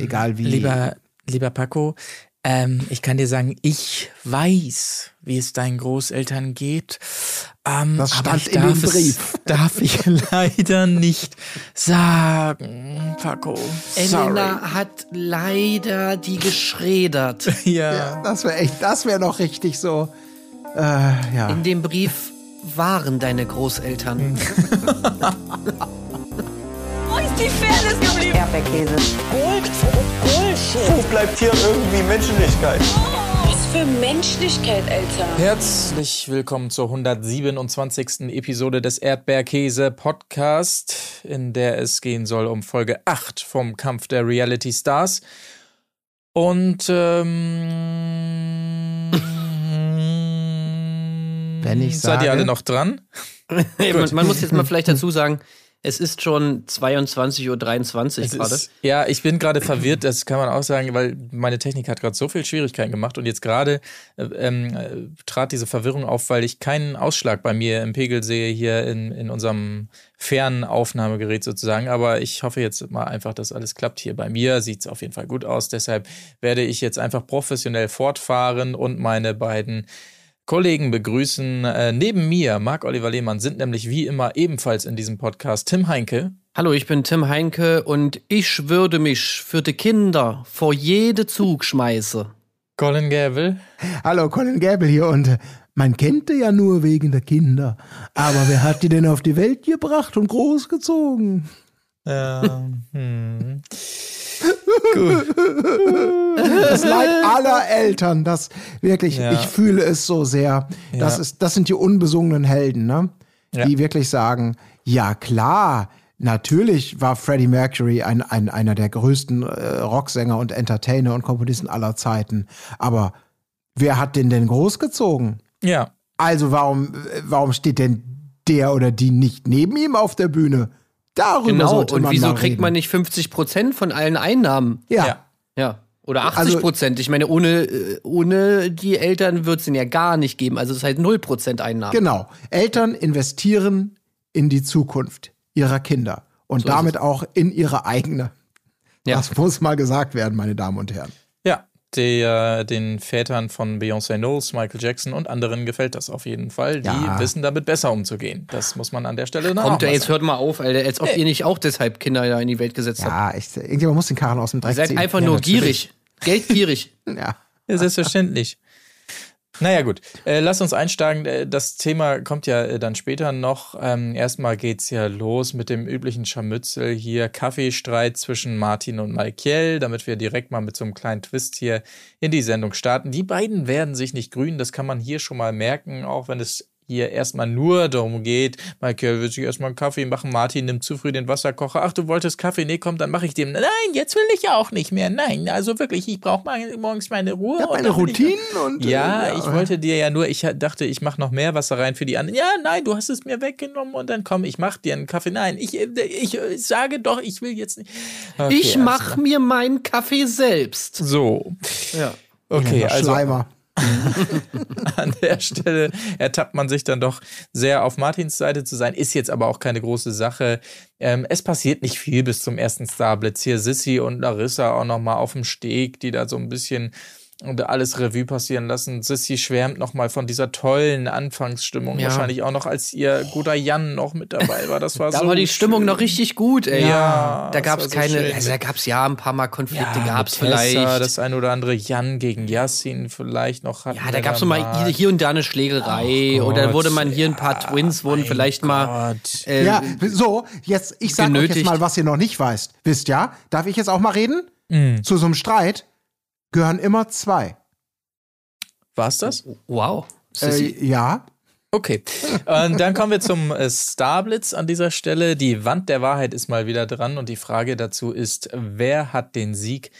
egal wie. Lieber, lieber Paco, ähm, ich kann dir sagen, ich weiß, wie es deinen Großeltern geht. Ähm, Das aber stand ich in darf dem es- Brief. darf ich leider nicht sagen, Paco. Sorry. Elena hat leider die geschredert. Ja. Ja, das wäre echt, das wäre noch richtig so. Äh, ja. In dem Brief waren deine Großeltern. Ist die Fairness geblieben? Erdbeerkäse. Gold, Bullshit. Wo bleibt hier irgendwie Menschlichkeit? Was für Menschlichkeit, Alter. Herzlich willkommen zur 127. Episode des Erdbeerkäse Podcast, in der es gehen soll um Folge 8 vom Kampf der Reality Stars. Und ähm, Wenn ich seid ihr sage- alle noch dran? man, man muss jetzt mal vielleicht dazu sagen, es ist schon 22.23 Uhr gerade. ist, ja, ich bin gerade verwirrt, das kann man auch sagen, weil meine Technik hat gerade so viel Schwierigkeiten gemacht und jetzt gerade äh, ähm, äh, trat diese Verwirrung auf, weil ich keinen Ausschlag bei mir im Pegel sehe hier in, in unserem fernen Aufnahmegerät sozusagen. Aber ich hoffe jetzt mal einfach, dass alles klappt hier bei mir. Sieht es auf jeden Fall gut aus. Deshalb werde ich jetzt einfach professionell fortfahren und meine beiden Kollegen begrüßen. Äh, neben mir, Marc-Oliver Lehmann, sind nämlich wie immer ebenfalls in diesem Podcast Tim Heinke. Hallo, ich bin Tim Heinke und ich würde mich für die Kinder vor jede Zug schmeißen. Colin Gäbel. Hallo, Colin Gable hier und äh, man kennt die ja nur wegen der Kinder. Aber wer hat die denn auf die Welt gebracht und großgezogen? Ähm, hm. Das Leid aller Eltern, das wirklich, Ja. ich fühle es so sehr. Das, Ja. ist, das sind die unbesungenen Helden, ne? Ja. Die wirklich sagen, ja klar, natürlich war Freddie Mercury ein, ein, einer der größten äh, Rocksänger und Entertainer und Komponisten aller Zeiten. Aber wer hat den denn großgezogen? Ja, Also warum, warum steht denn der oder die nicht neben ihm auf der Bühne? Darüber Genau, sollte und man wieso kriegt reden. man nicht 50 Prozent von allen Einnahmen? Ja, ja. Ja. Oder 80 Also- Prozent. ich meine, ohne, äh, ohne die Eltern wird es ja gar nicht geben. Also das heißt 0 Prozent Einnahmen. genau. Eltern investieren in die Zukunft ihrer Kinder und So ist damit auch in ihre eigene. Ja. Das muss mal gesagt werden, meine Damen und Herren. Ja, der, den Vätern von Beyoncé Knowles, Michael Jackson und anderen gefällt das auf jeden Fall. Die Ja. wissen damit besser umzugehen. Das muss man an der Stelle noch Kommt ja, jetzt sagen. hört mal auf, Alter, als ob ihr nicht auch deshalb Kinder da in die Welt gesetzt habt. Ja, ich, irgendjemand muss den Karren aus dem Dreck Ihr seid ziehen. einfach Ja, nur natürlich. gierig. Geldgierig. Ja. Ja, selbstverständlich. Naja, gut. Äh, lass uns einsteigen. Äh, Das Thema kommt ja äh, dann später noch. Ähm, erstmal geht's ja los mit dem üblichen Scharmützel hier. Kaffeestreit zwischen Martin und Malkiel, damit wir direkt mal mit so einem kleinen Twist hier in die Sendung starten. Die beiden werden sich nicht grün, das kann man hier schon mal merken, auch wenn es hier erstmal nur darum geht, Michael will sich erstmal einen Kaffee machen, Martin nimmt zu früh den Wasserkocher. Ach, du wolltest Kaffee? Nee, komm, dann mache ich dem. Nein, jetzt will ich auch nicht mehr. Nein, also wirklich, ich brauche morgens meine Ruhe. Und meine Routinen und. äh, ja, ich wollte dir ja nur, ich dachte, ich mache noch mehr Wasser rein für die anderen. Ja, nein, du hast es mir weggenommen und dann komm, ich mach dir einen Kaffee. Nein, ich, äh, ich äh, sage doch, ich will jetzt nicht. Okay, ich alles mach klar. mir meinen Kaffee selbst. So, Ja. okay, Ja, also Schleimer. an der Stelle ertappt man sich dann doch sehr auf Martins Seite zu sein. Ist jetzt aber auch keine große Sache. Ähm, es passiert nicht viel bis zum ersten Starblitz. Hier Sissy und Larissa auch noch mal auf dem Steg, die da so ein bisschen und alles Revue passieren lassen. Sissy schwärmt noch mal von dieser tollen Anfangsstimmung. Ja. Wahrscheinlich auch noch, als ihr guter Jan noch mit dabei war. Das war Da so war die Stimmung schön. noch richtig gut, ey. Ja, Da gab es so keine, schön. also da gab es ja ein paar Mal Konflikte, Ja, gab es vielleicht. Das ein oder andere Jan gegen Yassin vielleicht noch hatten. ja, da gab es mal mal. hier- und da eine Schlägerei oder Gott, wurde man hier ein paar Twins wurden vielleicht mal. Gott. Äh, Ja, so, jetzt, ich sag euch genötigt. jetzt mal, was ihr noch nicht weißt. Wisst ja? Darf ich jetzt auch mal reden? Mhm. Zu so einem Streit gehören immer zwei. War's das? Wow. Äh, ja. Okay. Und dann kommen wir zum äh, Starblitz an dieser Stelle. Die Wand der Wahrheit ist mal wieder dran und die Frage dazu ist, wer hat den Sieg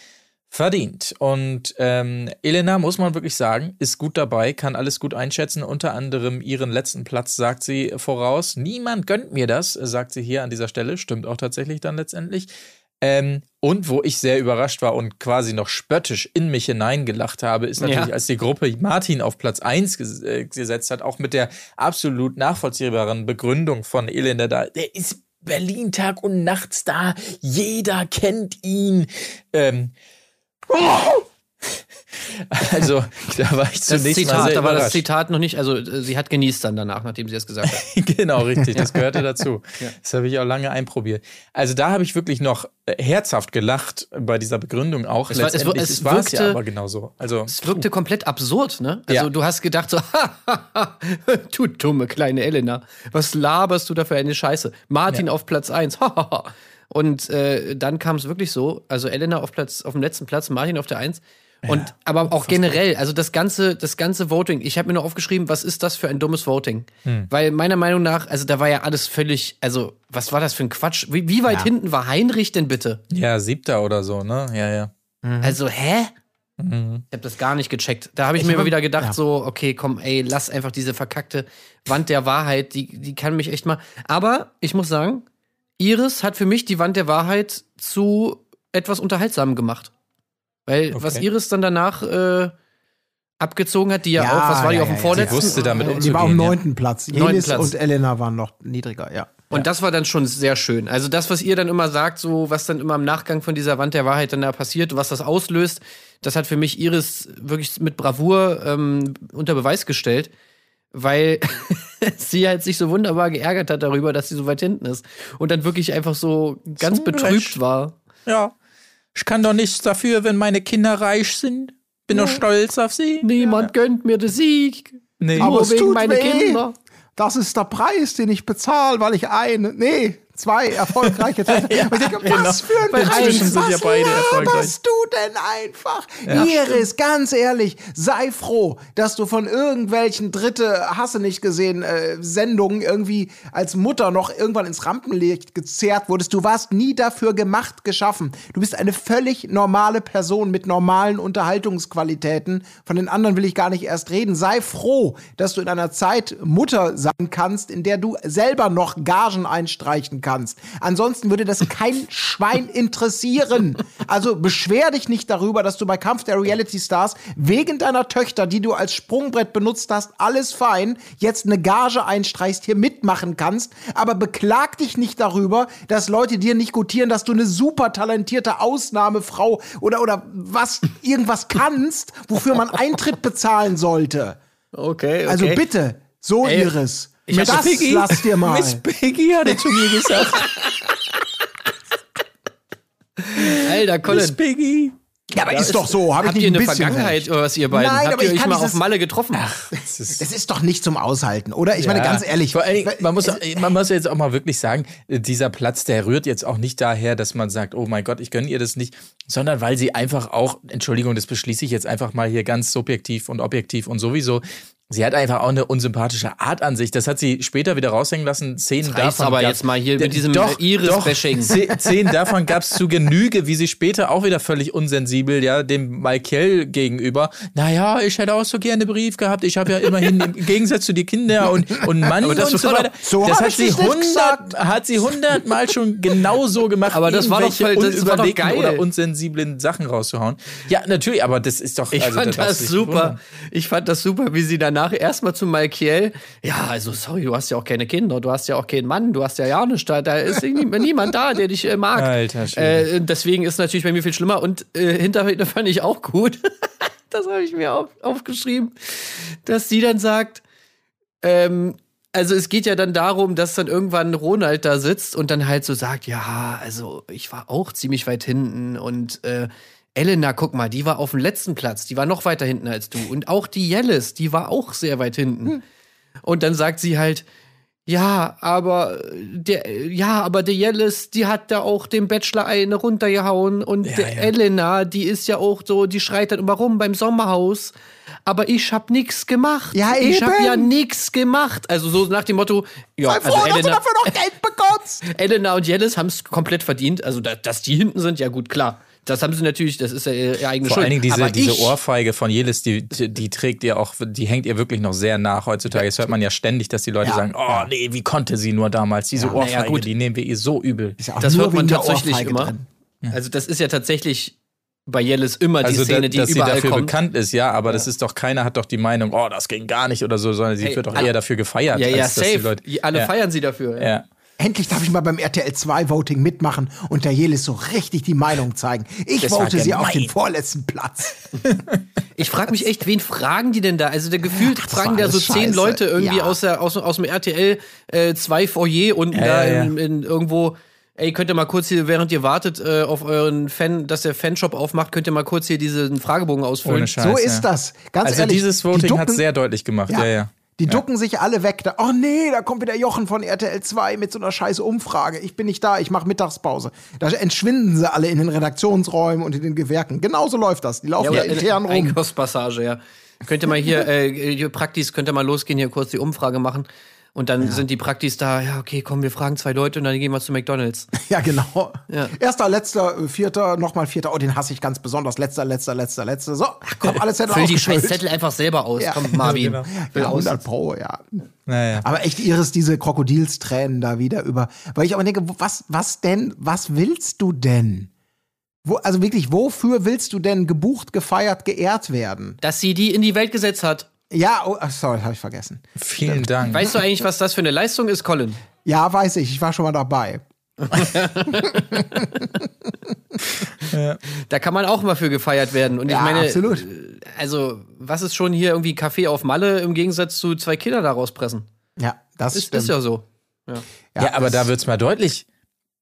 verdient? Und ähm, Elena, muss man wirklich sagen, ist gut dabei, kann alles gut einschätzen. Unter anderem ihren letzten Platz sagt sie voraus. Niemand gönnt mir das, sagt sie hier an dieser Stelle. Stimmt auch tatsächlich dann letztendlich. Ähm, und wo ich sehr überrascht war und quasi noch spöttisch in mich hineingelacht habe, ist natürlich, Ja. als die Gruppe Martin auf Platz 1 ges äh, gesetzt hat, auch mit der absolut nachvollziehbaren Begründung von Elender da. Der ist Berlin Tag und Nachts da. Jeder kennt ihn. Ähm, also, da war ich zunächst mal Zitat, sehr da war das. Zitat noch nicht, also äh, sie hat genießt dann danach, nachdem sie es gesagt hat. genau, richtig. Das gehörte dazu. Das habe ich auch lange einprobiert. Also da habe ich wirklich noch äh, herzhaft gelacht bei dieser Begründung auch. Es war- es es war es ja aber genauso. Also Es wirkte komplett absurd, ne? Also Ja. du hast gedacht so, du dumme kleine Elena, was laberst du da für eine Scheiße? Martin auf Platz 1, Und äh, dann kam es wirklich so, also Elena auf Platz, auf dem letzten Platz, Martin auf der 1. Und aber auch generell, also das ganze, das ganze Voting, ich habe mir nur aufgeschrieben, was ist das für ein dummes Voting? Hm. Weil meiner Meinung nach, also da war ja alles völlig, also was war das für ein Quatsch? Wie, wie weit hinten war Heinrich denn bitte? ja, siebter oder so, ne? Ja, ja. Also, hä? Ich habe das gar nicht gecheckt. Da habe ich, Ich mir immer wieder gedacht, ja. so, okay, komm, ey, lass einfach diese verkackte Wand der Wahrheit, die, die kann mich echt mal. Aber ich muss sagen, Iris hat für mich die Wand der Wahrheit zu etwas unterhaltsamem gemacht. Weil was Okay. Iris dann danach äh, abgezogen hat, die ja, auch, was war die ja, auf dem ja, ja. vorletzten? Sie wusste damit Die umzugehen. war am ja. neunten Platz. Neunten Platz. und Elena waren noch niedriger, ja. Und das war dann schon sehr schön. Also das, was ihr dann immer sagt, so was dann immer im Nachgang von dieser Wand der Wahrheit dann da passiert, was das auslöst, das hat für mich Iris wirklich mit Bravour ähm, unter Beweis gestellt, weil sie halt sich so wunderbar geärgert hat darüber, dass sie so weit hinten ist und dann wirklich einfach so ganz Zu betrübt Recht. war. Ja. Ich kann doch nichts dafür, wenn meine Kinder reich sind. Bin doch stolz auf sie. Niemand gönnt mir den Sieg. Nee. Aber Nur es wegen tut meine weh. Kinder. Das ist der Preis, den ich bezahle, weil ich ein, nee, zwei erfolgreiche Tänzer. Und ich denke, was für ein Weil Preis, sind was ja beide erfolgreich. du denn einfach? Iris, ganz ehrlich, sei froh, dass du von irgendwelchen dritte, hasse nicht gesehen, äh, Sendungen irgendwie als Mutter noch irgendwann ins Rampenlicht gezerrt wurdest. Du warst nie dafür gemacht, geschaffen. Du bist eine völlig normale Person mit normalen Unterhaltungsqualitäten. Von den anderen will ich gar nicht erst reden. Sei froh, dass du in einer Zeit Mutter sein kannst, in der du selber noch Gagen einstreichen kannst. Ansonsten würde das kein Schwein interessieren. Also beschwer dich nicht darüber, dass du bei Kampf der Reality Stars wegen deiner Töchter, die du als Sprungbrett benutzt hast, alles fein, jetzt eine Gage einstreichst, hier mitmachen kannst, aber beklag dich nicht darüber, dass Leute dir nicht gutieren, dass du eine super talentierte Ausnahmefrau oder oder was irgendwas kannst, wofür man Eintritt bezahlen sollte. Okay, okay. Also bitte, so Ey, Iris. Ich hab das Piggy- lass dir mal. Miss Piggy hat es zu mir gesagt. Alter, Colin. Miss Piggy. Ja, aber ist doch so, ich Habt nicht ihr ein eine Vergangenheit recht. was ihr beiden? Nein, Habt aber ihr ich euch mal auf Malle getroffen? Das ist Das ist doch nicht zum Aushalten, oder? Ich meine, ganz ehrlich. Vor allen Dingen, man muss, man muss jetzt auch mal wirklich sagen, dieser Platz, der rührt jetzt auch nicht daher, dass man sagt, oh mein Gott, ich gönne ihr das nicht, sondern weil sie einfach auch, Entschuldigung, das beschließe ich jetzt einfach mal hier ganz subjektiv und objektiv und sowieso. Sie hat einfach auch eine unsympathische Art an sich. Das hat sie später wieder raushängen lassen. Szenen Das davon. aber gab- jetzt mal hier mit diesem doch, Iris-Bashing. Szenen davon gab es zu Genüge, wie sie später auch wieder völlig unsensibel, ja, dem Michael gegenüber. Naja, ich hätte auch so gerne einen Brief gehabt. Ich habe ja immerhin im Gegensatz zu die Kinder und, und Mann das und so weiter. so das hat sie das nicht hundert, gesagt. hat sie hundertmal schon genau so gemacht. Aber das war doch voll- das war doch geil. oder unsensiblen Sachen rauszuhauen. Ja, natürlich, aber das ist doch. Ich also, fand das dich super. Ich fand das super, wie sie danach erstmal zu Malkiel, ja, also sorry, du hast ja auch keine Kinder, du hast ja auch keinen Mann, du hast ja ja nichts da, da ist nie- niemand da, der dich äh, mag. Alter äh, deswegen ist natürlich bei mir viel schlimmer und äh, Hinterwäldler fand ich auch gut. das habe ich mir auf, aufgeschrieben, dass sie dann sagt, ähm, also es geht ja dann darum, dass dann irgendwann Ronald da sitzt und dann halt so sagt, ja, also ich war auch ziemlich weit hinten und äh, Elena, guck mal, die war auf dem letzten Platz, die war noch weiter hinten als du und auch die Jellis, die war auch sehr weit hinten. Und dann sagt sie halt, ja, aber der, ja, aber der Jellis, die hat da auch dem Bachelor eine runtergehauen und der ja. Elena, die ist ja auch so, die schreit dann immer rum beim Sommerhaus. Aber ich hab nix gemacht. Ja, Ich hab eben. ja nix gemacht. Also so nach dem Motto, ja, Sei froh, also dass du Elena, dafür noch Geld bekommst. Elena und Jellis haben es komplett verdient. Also da, dass die hinten sind, ja gut, klar. Das haben sie natürlich, das ist ja ihre eigene Vor Schuld. allen Dingen diese, diese Ohrfeige von Jelis, die, die, die trägt ihr auch, die hängt ihr wirklich noch sehr nach heutzutage. Das hört man ja ständig, dass die Leute Ja. sagen, oh nee, wie konnte sie nur damals? Diese Ja, na ja, Ohrfeige, gut. die nehmen wir ihr so übel. Ja Das hört man tatsächlich Ohrfeige immer. Also das ist ja tatsächlich bei Jellis immer die Also, Szene, da, die dass sie überall dafür kommt. bekannt ist, ja, aber das ist doch, keiner hat doch die Meinung, oh, das ging gar nicht oder so, sondern sie Hey, wird doch eher dafür gefeiert. Ja, ja, als dass die Safe. Leute, Alle ja, feiern sie dafür. Ja. Endlich darf ich mal beim RTL 2 Voting mitmachen und der Jelis so richtig die Meinung zeigen. Ich Das vote sie auf den vorletzten Platz. Ich frage mich echt, wen fragen die denn da? Also der gefühlt Ach, fragen da so alles zehn scheiße. Leute irgendwie Ja. aus, der, aus, aus dem RTL äh, 2 Foyer unten Ja, da ja, ja. In, in irgendwo. Ey, könnt ihr mal kurz hier, während ihr wartet äh, auf euren Fan, dass der Fanshop aufmacht, könnt ihr mal kurz hier diesen Fragebogen ausfüllen. Ohne Scheiß. So ja. ist das. Ganz Also ehrlich. dieses die Voting hat ducken- sehr deutlich gemacht. Ja, ja. Die ducken sich alle weg. Da, oh nee, da kommt wieder Jochen von RTL 2 mit so einer scheiß Umfrage. Ich bin nicht da, ich mache Mittagspause. Da entschwinden sie alle in den Redaktionsräumen und in den Gewerken. Genauso läuft das. Die laufen ja, oder intern rum. Einkaufspassage, ja. Könnt ihr mal hier, äh, hier Praktis, könnt ihr mal losgehen, hier kurz die Umfrage machen. Und dann sind die Praktis da, ja, okay, komm, wir fragen zwei Leute und dann gehen wir zu McDonalds. Ja, genau. Ja. Erster, letzter, äh, vierter, nochmal vierter. Oh, den hasse ich ganz besonders. Letzter, letzter, letzter, letzter. So, komm, alles Zettel Füll die scheiß Zettel einfach selber aus. Ja. Komm, Marvin. Genau. Will Ja, aus. 100 Pro, ja. Naja. Aber echt Iris, diese Krokodilstränen da wieder über. Weil ich aber denke, was, was denn, was willst du denn? Wo, also wirklich, wofür willst du denn gebucht, gefeiert, geehrt werden? Dass sie die in die Welt gesetzt hat. Ja, oh, ach, sorry, habe ich vergessen. Vielen Dank. Weißt du eigentlich, was das für eine Leistung ist, Colin? Ja, weiß ich, ich war schon mal dabei. Da kann man auch mal für gefeiert werden. Und Ja, ich meine, absolut. äh, also, was ist schon hier irgendwie Kaffee auf Malle im Gegensatz zu zwei Kinder da rauspressen? Ja, das Ist, stimmt. ist ja so. ja, aber das- da wird's mal deutlich.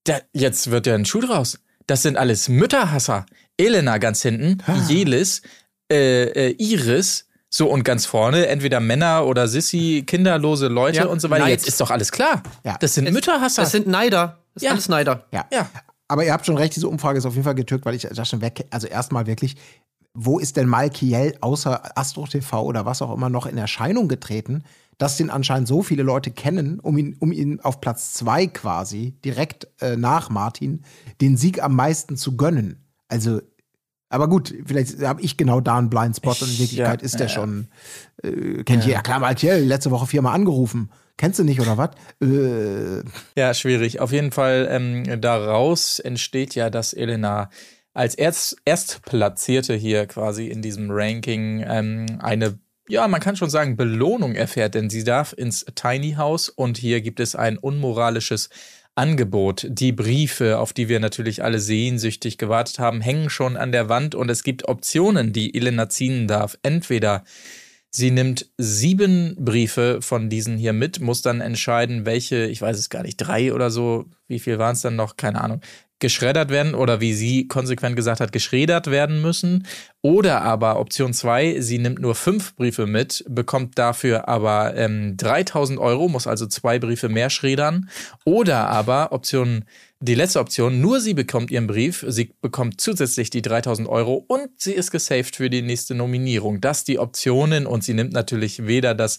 Da, jetzt wird ja ein Schuh draus. Das sind alles Mütterhasser. Elena ganz hinten, Jelis, äh, äh, Iris, so und ganz vorne, entweder Männer oder Sissy, kinderlose Leute Ja, und so weiter. Neid. Jetzt ist doch alles klar. Ja. Das sind Mütterhasser. Das sind Neider. Das ist Ja. alles Neider. Ja. ja. Aber ihr habt schon recht, diese Umfrage ist auf jeden Fall getückt, weil ich das schon weg. Also erstmal wirklich, wo ist denn Malkiel außer Astro TV oder was auch immer noch in Erscheinung getreten, dass den anscheinend so viele Leute kennen, um ihn, um ihn auf Platz zwei quasi, direkt äh, nach Martin, den Sieg am meisten zu gönnen. Also, aber gut, vielleicht habe ich genau da einen Blindspot und in Wirklichkeit ja, ist der ja. schon, äh, kennt ihr, ja klar, Malkiel, letzte Woche viermal angerufen. Kennst du nicht oder was? Äh, Ja, schwierig. Auf jeden Fall ähm, daraus entsteht ja, dass Elena als Erst Erstplatzierte hier quasi in diesem Ranking ähm, eine, ja, man kann schon sagen, Belohnung erfährt, denn sie darf ins Tiny House und hier gibt es ein unmoralisches Angebot. Die Briefe, auf die wir natürlich alle sehnsüchtig gewartet haben, hängen schon an der Wand und es gibt Optionen, die Elena ziehen darf. Entweder Sie nimmt sieben Briefe von diesen hier mit, muss dann entscheiden, welche, ich weiß es gar nicht, drei oder so, wie viel waren es dann noch, keine Ahnung, geschreddert werden oder wie sie konsequent gesagt hat, geschreddert werden müssen. Oder aber Option zwei, sie nimmt nur fünf Briefe mit, bekommt dafür aber ähm, 3000 Euro, muss also zwei Briefe mehr schreddern. Oder aber Option die letzte Option, nur sie bekommt ihren Brief, sie bekommt zusätzlich die 3000 Euro und sie ist gesaved für die nächste Nominierung. Das die Optionen und sie nimmt natürlich weder das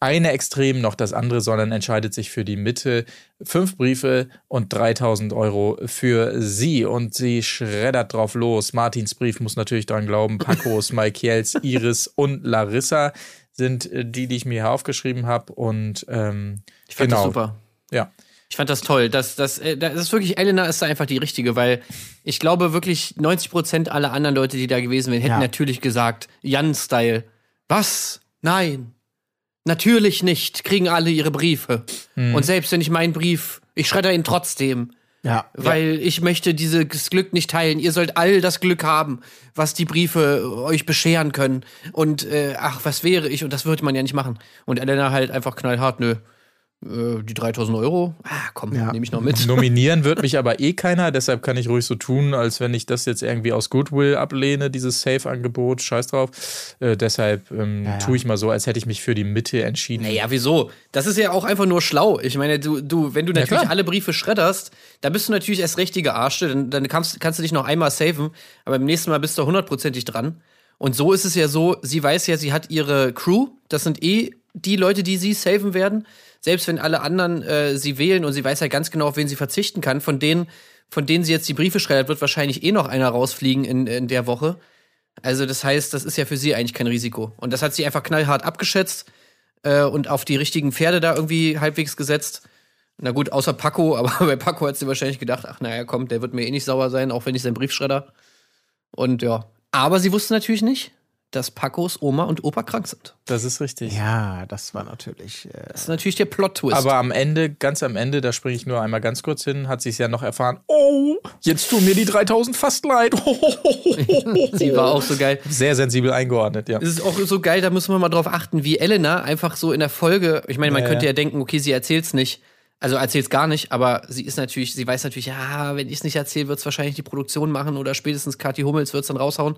eine Extrem noch das andere, sondern entscheidet sich für die Mitte. Fünf Briefe und 3000 Euro für sie und sie schreddert drauf los. Martins Brief muss natürlich dran glauben. Pacos, Michaels, Iris und Larissa sind äh, die, die ich mir hier aufgeschrieben habe und ähm, Ich fand genau. das super. Ja. Ich fand das toll. Das, das, äh, das ist wirklich, Elena ist da einfach die richtige, weil ich glaube wirklich 90 Prozent aller anderen Leute, die da gewesen wären, hätten Ja. natürlich gesagt, Jan-Style. Was? Nein. Natürlich nicht. Kriegen alle ihre Briefe. Und selbst wenn ich meinen Brief, ich schredder ihn trotzdem. ja. Weil ich möchte dieses Glück nicht teilen. Ihr sollt all das Glück haben, was die Briefe euch bescheren können. Und äh, ach, was wäre ich? Und das würde man ja nicht machen. Und Elena halt einfach knallhart, nö. Äh, die 3000 Euro? Ah, komm, Ja. nehme ich noch mit. Nominieren wird mich aber eh keiner, deshalb kann ich ruhig so tun, als wenn ich das jetzt irgendwie aus Goodwill ablehne, dieses Safe-Angebot, scheiß drauf. Äh, deshalb ähm, ja. tue ich mal so, als hätte ich mich für die Mitte entschieden. Naja, wieso? Das ist ja auch einfach nur schlau. Ich meine, du, du wenn du natürlich klar. alle Briefe schredderst, dann bist du natürlich erst richtige Arsche. Dann, dann kannst, kannst du dich noch einmal saven, aber beim nächsten Mal bist du hundertprozentig dran. Und so ist es ja so, sie weiß ja, sie hat ihre Crew. Das sind eh die Leute, die sie saven werden. Selbst wenn alle anderen äh, sie wählen und sie weiß ja ganz genau, auf wen sie verzichten kann. Von denen, von denen sie jetzt die Briefe schreddert, wird wahrscheinlich eh noch einer rausfliegen in, in der Woche. Also das heißt, das ist ja für sie eigentlich kein Risiko. Und das hat sie einfach knallhart abgeschätzt äh, und auf die richtigen Pferde da irgendwie halbwegs gesetzt. Na gut, außer Paco, aber bei Paco hat sie wahrscheinlich gedacht, ach naja, komm, der wird mir eh nicht sauer sein, auch wenn ich seinen Brief schredder. Und ja. Aber sie wusste natürlich nicht, dass Pacos Oma und Opa krank sind. Das ist richtig. Ja, das war natürlich. Äh, Das ist natürlich der Plot-Twist. Aber am Ende, ganz am Ende, da springe ich nur einmal ganz kurz hin, hat sie es ja noch erfahren. Oh, jetzt tun mir die 3000 fast leid. sie war auch so geil. Sehr sensibel eingeordnet, ja. Es ist auch so geil, da müssen wir mal drauf achten, wie Elena einfach so in der Folge, ich meine, man Ja, könnte ja. ja denken, okay, sie erzählt's nicht. Also erzählt's gar nicht, aber sie ist natürlich, sie weiß natürlich, ja, wenn ich es nicht erzähle, wird's wahrscheinlich die Produktion machen oder spätestens Kathi Hummels wird's dann raushauen.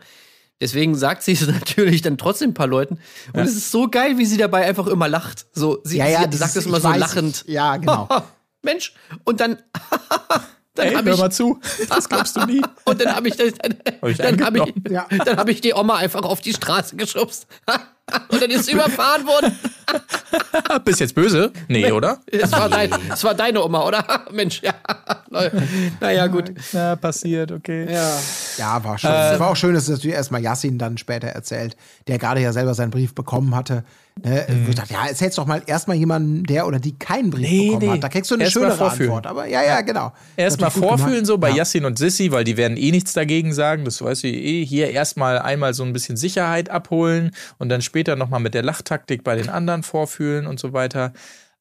Deswegen sagt sie es natürlich dann trotzdem ein paar Leuten. Und es ist so geil, wie sie dabei einfach immer lacht. So, sie, ja, ja, sie sagt es immer so weiß, lachend. Ich, ja, genau. Mensch, und dann, dann Ey, habe hör ich, mal zu. Das glaubst du nie. und dann habe ich, dann, Hab ich dann habe ich. Ja. dann habe ich die Oma einfach auf die Straße geschubst. und dann ist sie überfahren worden. Bist jetzt böse? Nee, oder? Es war, dein, es war deine Oma, oder? Mensch, ja. Naja, gut. Ja, passiert, okay. Ja. Ja, war schön. Es war auch schön, dass es natürlich erstmal Yassin dann später erzählt, der gerade ja selber seinen Brief bekommen hatte. Ne? Ich dachte, ja, erzähl's doch mal erstmal jemandem, der oder die keinen Brief Nee, bekommen nee. hat. Da kriegst du eine Erst schönere. Antwort. Aber ja, ja, genau. Erstmal vorfühlen, gemacht. so bei ja. Yassin und Sissy, weil die werden eh nichts dagegen sagen. Das weiß sie eh. Hier erstmal einmal so ein bisschen Sicherheit abholen und dann später nochmal mit der Lachtaktik bei den anderen vorfühlen und so weiter.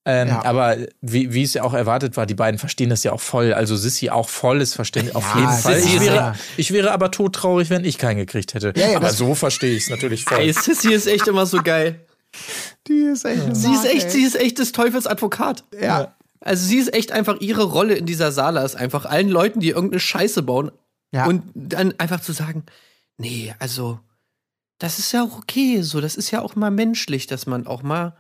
Ähm, Ja. Aber wie, wie es ja auch erwartet war, die beiden verstehen das ja auch voll. Also Sissy auch volles Verständnis. Auf Ja, jeden Fall. Ich ist wäre, ich wäre aber todtraurig, wenn ich keinen gekriegt hätte. Ja, ja, aber so verstehe ich es natürlich voll. Ey, Sissy ist echt immer so geil. Die ist echt Sie ist Mark, echt, ey. sie ist echt des Teufels Advokat. Ja. Also sie ist echt einfach ihre Rolle in dieser Sala ist einfach allen Leuten, die irgendeine Scheiße bauen Ja. und dann einfach zu sagen, nee, also das ist ja auch okay, so das ist ja auch mal menschlich, dass man auch mal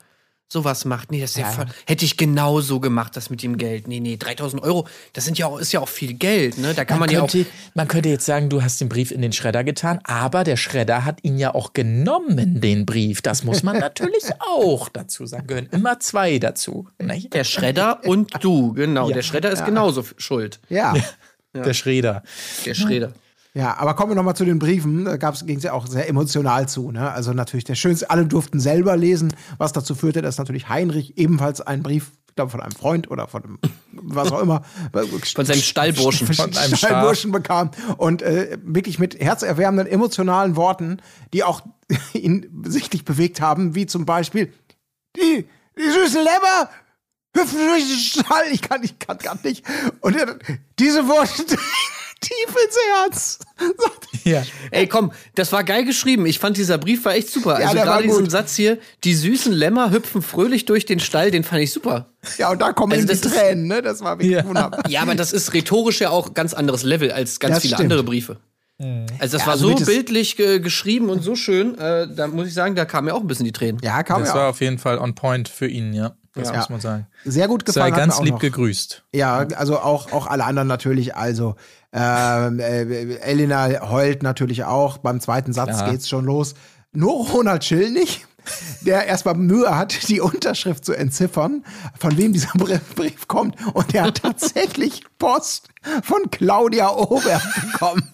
sowas macht. Nee, das ist ja, Ja. voll, hätte ich genauso gemacht, das mit dem Geld. Nee, nee, 3000 Euro, das sind ja auch, ist ja auch viel Geld, ne? Da kann man, ja auch. könnte, man könnte jetzt sagen, du hast den Brief in den Schredder getan, aber der Schredder hat ihn ja auch genommen, den Brief. Das muss man natürlich auch dazu sagen. Gehören immer zwei dazu. Nicht? Der Schredder und du, genau. Der Schredder ist genauso schuld. Ja. Der Schredder. Der Schredder. Ja, aber kommen wir nochmal zu den Briefen. Da ging es ja auch sehr emotional zu. Ne? Also natürlich der schönste, alle durften selber lesen, was dazu führte, dass natürlich Heinrich ebenfalls einen Brief, ich glaube von einem Freund oder von einem, was auch immer, Von seinem Stallburschen. Von einem Stallburschen bekam und äh, wirklich mit herzerwärmenden, emotionalen Worten, die auch ihn sichtlich bewegt haben, wie zum Beispiel die, die süßen Lämmer hüpfen durch den Stall. Ich kann, ich kann gar nicht. Und diese Worte tief ins Herz. Sagt, Ja. Ey, komm, das war geil geschrieben. Ich fand dieser Brief war echt super. Ja, also gerade diesen. Satz hier, die süßen Lämmer hüpfen fröhlich durch den Stall, den fand ich super. Ja, und da kommen Also die Tränen, ne? Das war wirklich Ja. wunderbar. Ja, aber das ist rhetorisch ja auch ganz anderes Level als ganz Das viele stimmt. andere Briefe. Also das Ja, war also so bildlich ge geschrieben und so schön, äh, da muss ich sagen, da kamen mir auch ein bisschen die Tränen. Ja, kam Das ja war auch. auf jeden Fall on point für ihn, ja. Das Ja. muss man sagen. Sehr gut Sei gefallen. hat ganz lieb gegrüßt. Ja, also auch, auch alle anderen natürlich. Also ähm, äh, Elena heult natürlich auch. Beim zweiten Satz Klar. geht's schon los. Nur Ronald Schill nicht, der erstmal Mühe hat, die Unterschrift zu entziffern, von wem dieser Brief, kommt. Und der hat tatsächlich Post von Claudia Obert bekommen.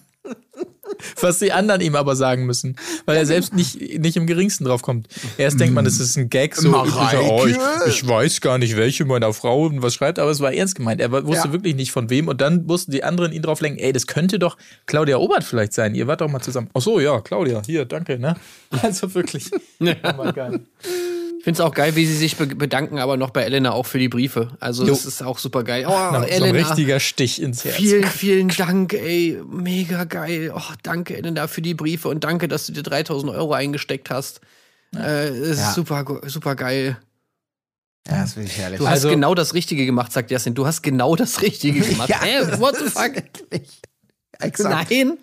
Was die anderen ihm aber sagen müssen, weil er selbst nicht, nicht im geringsten drauf kommt. Erst denkt man, das ist ein Gag, so Mareike? oh, ich, ich weiß gar nicht, welche meiner Frau und was schreibt, aber es war ernst gemeint. Er wusste Ja. wirklich nicht von wem und dann mussten die anderen ihn drauf lenken, ey, das könnte doch Claudia Obert vielleicht sein. Ihr wart doch mal zusammen. Ach so, ja, Claudia, hier, danke, ne? Also wirklich. Oh geil. Ich finde es auch geil, wie sie sich be bedanken, aber noch bei Elena auch für die Briefe. Also das ist auch super geil. Oh, So ein Elena, richtiger Stich ins Herz. vielen, vielen Dank, ey, mega geil. Oh, danke Elena für die Briefe und danke, dass du dir 3000 Euro eingesteckt hast. Äh, es Ja. ist super, super geil. Ja, das finde ich herrlich. Du Also- hast genau das Richtige gemacht, sagt Jasin. Du hast genau das Richtige gemacht. Ja, Hä, what the ist fuck? Exakt. Nein.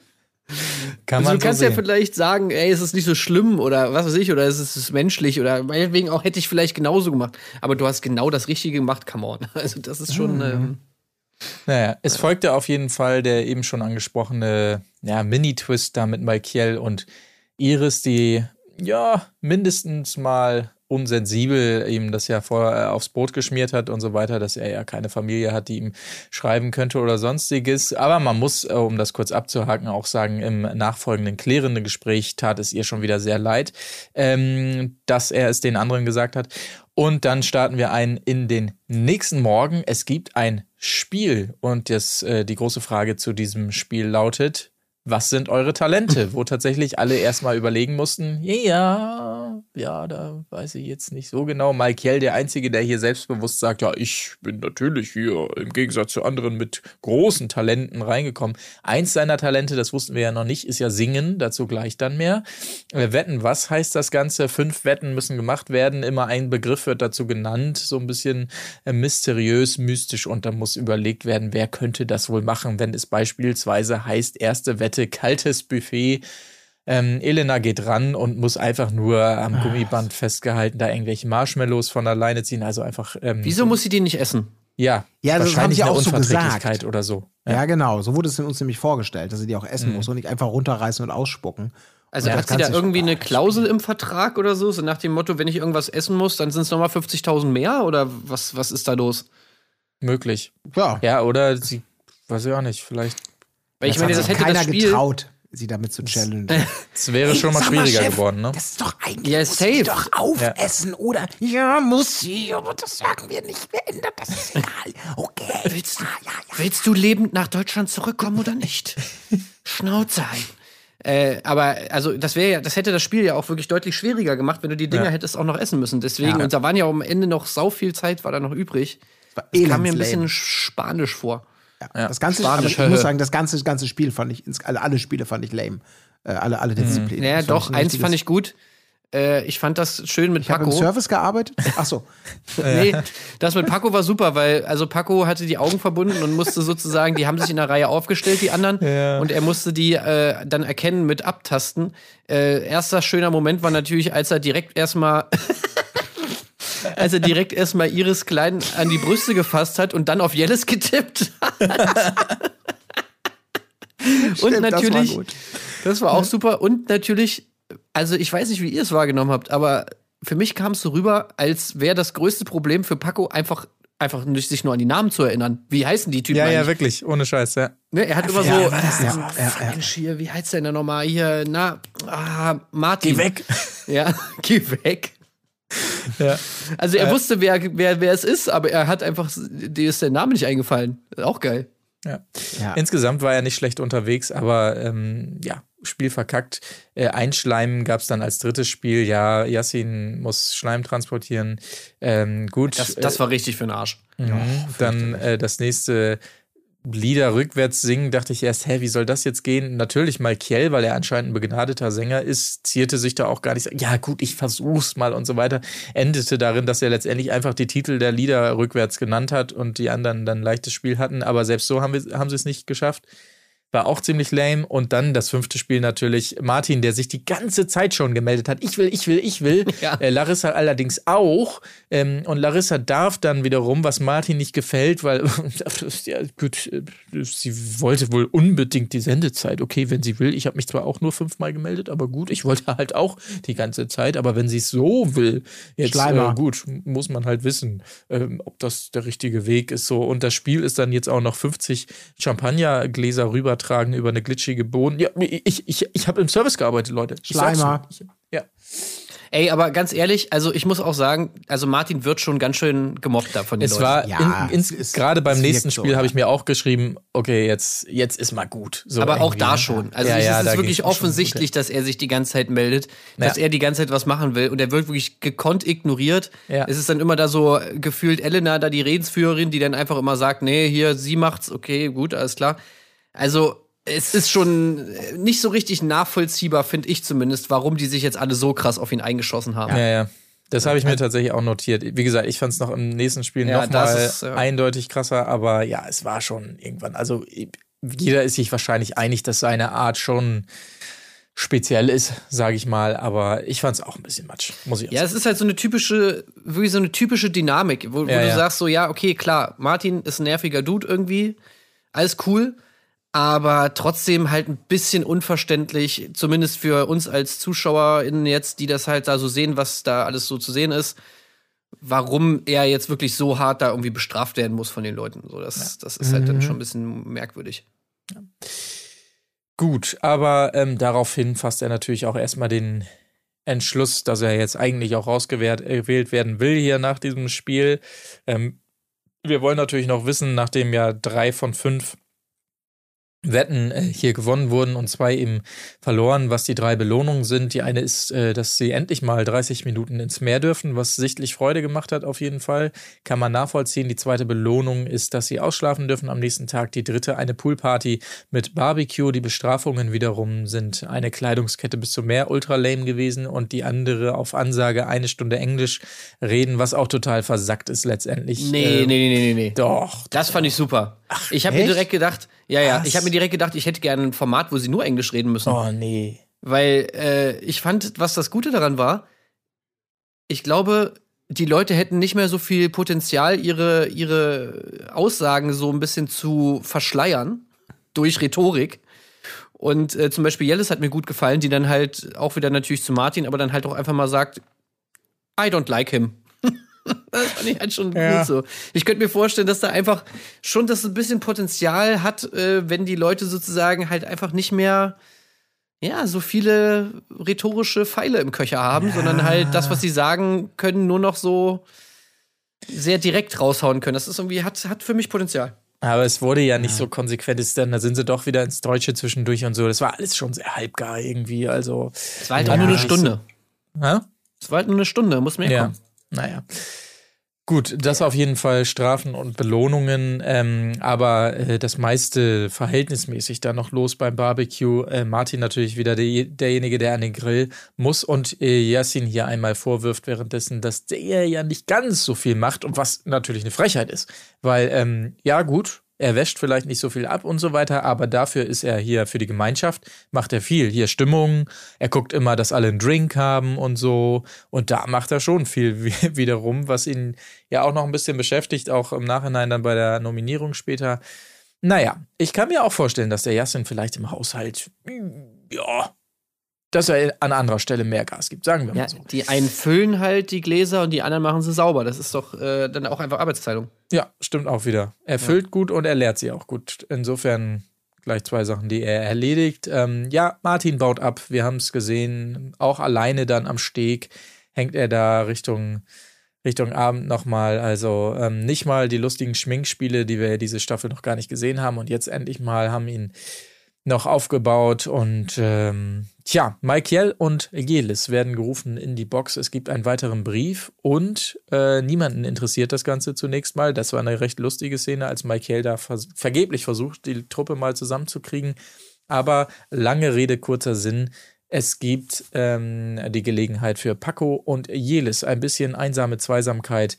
Kann Also man du kannst so ja vielleicht sagen, ey, es ist nicht so schlimm oder was weiß ich, oder es ist, es menschlich oder meinetwegen auch hätte ich vielleicht genauso gemacht. Aber du hast genau das Richtige gemacht, come on. Also das ist schon. Ähm, Naja, es folgte auf jeden Fall der eben schon angesprochene ja, Mini-Twist da mit Malkiel und Iris, die ja mindestens mal unsensibel ihm das ja vorher aufs Brot geschmiert hat und so weiter, dass er ja keine Familie hat, die ihm schreiben könnte oder sonstiges. Aber man muss, äh, um das kurz abzuhaken, auch sagen, im nachfolgenden klärenden Gespräch tat es ihr schon wieder sehr leid, ähm, dass er es den anderen gesagt hat. Und dann starten wir ein in den nächsten Morgen. Es gibt ein Spiel und das, äh, die große Frage zu diesem Spiel lautet, was sind eure Talente? Wo tatsächlich alle erstmal überlegen mussten, ja, ja, da weiß ich jetzt nicht so genau. Michael, der Einzige, der hier selbstbewusst sagt, ja, ich bin natürlich hier im Gegensatz zu anderen mit großen Talenten reingekommen. Eins seiner Talente, das wussten wir ja noch nicht, ist ja Singen, dazu gleich dann mehr. Äh, Wetten, was heißt das Ganze? Fünf Wetten müssen gemacht werden, immer ein Begriff wird dazu genannt, so ein bisschen äh, mysteriös, mystisch und da muss überlegt werden, wer könnte das wohl machen, wenn es beispielsweise heißt, erste Wette, kaltes Buffet, ähm, Elena geht ran und muss einfach nur am Gummiband festgehalten da irgendwelche Marshmallows von alleine ziehen. Also einfach. Ähm, Wieso muss sie die nicht essen? Ja, Ja, das haben wahrscheinlich sie eine auch so Unverträglichkeit gesagt. oder so. Ja, genau. So wurde es uns nämlich vorgestellt, dass sie die auch essen Mhm. muss und nicht einfach runterreißen und ausspucken. Also Ja, hat sie da irgendwie eine Klausel im Vertrag oder so? So nach dem Motto, wenn ich irgendwas essen muss, dann sind es nochmal 50.000 mehr? Oder was, was ist da los? Möglich. Ja. Ja, oder sie, weiß ich auch nicht, vielleicht. Weil ich Das meine, das hätte keiner das Spiel. getraut, sie damit zu challengen. Es wäre schon mal Sag mal, schwieriger Chef, geworden, ne? Das ist doch eigentlich Ja, muss sie safe. doch aufessen, oder? Ja, muss sie, aber das sagen wir nicht. Wer ändert das ist egal. Okay. Willst du, ja, ja, ja. willst du lebend nach Deutschland zurückkommen oder nicht? Schnauze ein. Äh, aber also das wäre ja, das hätte das Spiel ja auch wirklich deutlich schwieriger gemacht, wenn du die Dinger Ja. hättest auch noch essen müssen. Deswegen, Ja. und da waren ja am Ende noch sau viel Zeit, war da noch übrig. Das kam mir ein bisschen spanisch vor. Ja. Das ganze, Spanisch, aber ich muss sagen, das ganze, ganze Spiel fand ich, alle, alle Spiele fand ich lame. Äh, alle, alle Disziplinen. Naja, Das fand doch, ein eins fand ich gut. Äh, ich fand das schön mit Ich habe im Paco. Service gearbeitet. Ach so. Nee, das mit Paco war super, weil also Paco hatte die Augen verbunden und musste sozusagen, die haben sich in der Reihe aufgestellt, die anderen, und er musste die äh, dann erkennen mit Abtasten. Äh, erster schöner Moment war natürlich, als er direkt erstmal als er direkt erstmal Iris Klein an die Brüste gefasst hat und dann auf Jellis getippt hat. und Stimmt, das war natürlich, gut. das war auch super. Und natürlich, also ich weiß nicht, wie ihr es wahrgenommen habt, aber für mich kam es so rüber, als wäre das größte Problem für Paco einfach, einfach nicht sich nur an die Namen zu erinnern. Wie heißen die Typen Ja, ja, eigentlich? wirklich, ohne Scheiß, ja. Ne, er hat immer Ja, so, war das so Ja, ja, hier, wie heißt der denn nochmal hier? Na, ah, Martin. Geh weg. Ja, geh weg. Ja. Also er wusste, wer, wer, wer es ist, aber er hat einfach, dir ist der Name nicht eingefallen. Auch geil. Ja. Ja. Insgesamt war er nicht schlecht unterwegs, aber ähm, ja, Spiel verkackt. Äh, Einschleimen gab es dann als drittes Spiel. Ja, Yassin muss Schleim transportieren. Ähm, gut. Das, das war richtig für den Arsch. äh, mhm. Dann äh, das nächste Lieder rückwärts singen, dachte ich erst, hä, wie soll das jetzt gehen? Natürlich Malkiel, weil er anscheinend ein begnadeter Sänger ist, zierte sich da auch gar nicht. Ja, gut, ich versuch's mal und so weiter. Endete darin, dass er letztendlich einfach die Titel der Lieder rückwärts genannt hat und die anderen dann leichtes Spiel hatten. Aber selbst so haben, wir, haben sie es nicht geschafft. War auch ziemlich lame. Und dann das fünfte Spiel natürlich Martin, der sich die ganze Zeit schon gemeldet hat. Ich will, ich will, ich will. Ja. Äh, Larissa allerdings auch. Ähm, und Larissa darf dann wiederum, was Martin nicht gefällt, weil, ja, gut, äh, sie wollte wohl unbedingt die Sendezeit. Okay, wenn sie will. Ich habe mich zwar auch nur fünfmal gemeldet, aber gut, ich wollte halt auch die ganze Zeit. Aber wenn sie es so will, jetzt äh, gut, muss man halt wissen, ähm, ob das der richtige Weg ist. So. Und das Spiel ist dann jetzt auch noch 50 Champagnergläser rübertragen über eine glitschige Boden. Ja, ich, ich, ich habe im Service gearbeitet, Leute. Ich Schleimer. euch. Ja. Ey, aber ganz ehrlich, also ich muss auch sagen, also Martin wird schon ganz schön gemobbt da von den Es Leuten. war Ja, in, es ins, ist- gerade beim es nächsten wirkt so, Spiel habe ja. ich mir auch geschrieben, okay, jetzt, jetzt ist mal gut. So aber auch irgendwie, da ne? schon. Also Ja, es ja, ist da wirklich offensichtlich, dass er sich die ganze Zeit meldet, dass er die ganze Zeit was machen will und er wird wirklich gekonnt ignoriert. Ja. Es ist dann immer da so gefühlt Elena, da die Redensführerin, die dann einfach immer sagt, nee, hier, sie macht's, okay, gut, alles klar. Also es ist schon nicht so richtig nachvollziehbar, finde ich zumindest, warum die sich jetzt alle so krass auf ihn eingeschossen haben. Ja, ja. Das habe ich mir tatsächlich auch notiert. Wie gesagt, ich fand es noch im nächsten Spiel Ja, noch das mal ist, ja. eindeutig krasser, aber ja, es war schon irgendwann. Also jeder ist sich wahrscheinlich einig, dass seine Art schon speziell ist, sage ich mal, aber ich fand es auch ein bisschen matsch, muss ich auch Ja, sagen. es ist halt so eine typische, wirklich so eine typische Dynamik, wo, wo Ja, du ja. sagst so, ja, okay, klar, Martin ist ein nerviger Dude irgendwie, alles cool, aber trotzdem halt ein bisschen unverständlich, zumindest für uns als ZuschauerInnen jetzt, die das halt da so sehen, was da alles so zu sehen ist, warum er jetzt wirklich so hart da irgendwie bestraft werden muss von den Leuten. So, das, das ist halt dann schon ein bisschen merkwürdig. Gut, aber ähm, daraufhin fasst er natürlich auch erstmal den Entschluss, dass er jetzt eigentlich auch rausgewählt äh, werden will hier nach diesem Spiel. Ähm, wir wollen natürlich noch wissen, nachdem ja drei von fünf Wetten äh, hier gewonnen wurden und zwei eben verloren, was die drei Belohnungen sind. Die eine ist, äh, dass sie endlich mal 30 Minuten ins Meer dürfen, was sichtlich Freude gemacht hat auf jeden Fall. Kann man nachvollziehen. Die zweite Belohnung ist, dass sie ausschlafen dürfen am nächsten Tag. Die dritte eine Poolparty mit Barbecue. Die Bestrafungen wiederum sind eine Kleidungskette bis zum Meer, ultra lame gewesen und die andere auf Ansage eine Stunde Englisch reden, was auch total versackt ist letztendlich. Nee, Ähm, nee, nee, nee, nee. Doch. Das fand ich super. Ich habe mir direkt gedacht, ja, ja, Was? ich habe mir direkt gedacht, ich hätte gerne ein Format, wo sie nur Englisch reden müssen. Oh nee. Weil äh, ich fand, was das Gute daran war, ich glaube, die Leute hätten nicht mehr so viel Potenzial, ihre, ihre Aussagen so ein bisschen zu verschleiern durch Rhetorik. Und äh, zum Beispiel Jellis hat mir gut gefallen, die dann halt auch wieder natürlich zu Martin, aber dann halt auch einfach mal sagt, I don't like him. das fand ich halt schon Ja. gut so. Ich könnte mir vorstellen, dass da einfach schon das ein bisschen Potenzial hat, äh, wenn die Leute sozusagen halt einfach nicht mehr ja, so viele rhetorische Pfeile im Köcher haben, sondern halt das, was sie sagen können, nur noch so sehr direkt raushauen können. Das ist irgendwie, hat, hat für mich Potenzial. Aber es wurde ja nicht so konsequent, ist dann, da sind sie doch wieder ins Deutsche zwischendurch und so. Das war alles schon sehr halbgar irgendwie. Also, Es war halt Ja, auch nur eine Stunde. hä? Es war halt nur eine Stunde, muss mehr Ja. kommen. Naja. Gut, das auf jeden Fall Strafen und Belohnungen, ähm, aber äh, das meiste verhältnismäßig dann noch los beim Barbecue. Äh, Martin natürlich wieder der, derjenige, der an den Grill muss und äh, Yassin hier einmal vorwirft währenddessen, dass der ja nicht ganz so viel macht und was natürlich eine Frechheit ist, weil ähm, ja gut, er wäscht vielleicht nicht so viel ab und so weiter, aber dafür ist er hier für die Gemeinschaft, macht er viel. Hier Stimmung, er guckt immer, dass alle einen Drink haben und so. Und da macht er schon viel wi- wiederum, was ihn ja auch noch ein bisschen beschäftigt, auch im Nachhinein dann bei der Nominierung später. Naja, ich kann mir auch vorstellen, dass der Yassin vielleicht im Haushalt, mm, ja, dass er an anderer Stelle mehr Gas gibt, sagen wir mal Ja, so. die einen füllen halt die Gläser und die anderen machen sie sauber. Das ist doch äh, dann auch einfach Arbeitsteilung. Ja, stimmt auch wieder. Er füllt gut und er lehrt sie auch gut. Insofern gleich zwei Sachen, die er erledigt. Ähm, ja, Martin baut ab. Wir haben es gesehen. Auch alleine dann am Steg hängt er da Richtung, Richtung Abend nochmal. Also ähm, nicht mal die lustigen Schminkspiele, die wir ja diese Staffel noch gar nicht gesehen haben. Und jetzt endlich mal haben ihn noch aufgebaut und ähm, tja, Michael und Gelis werden gerufen in die Box. Es gibt einen weiteren Brief und äh, niemanden interessiert das Ganze zunächst mal. Das war eine recht lustige Szene, als Michael da vers vergeblich versucht, die Truppe mal zusammenzukriegen. Aber lange Rede, kurzer Sinn. Es gibt ähm, die Gelegenheit für Paco und Jelis ein bisschen einsame Zweisamkeit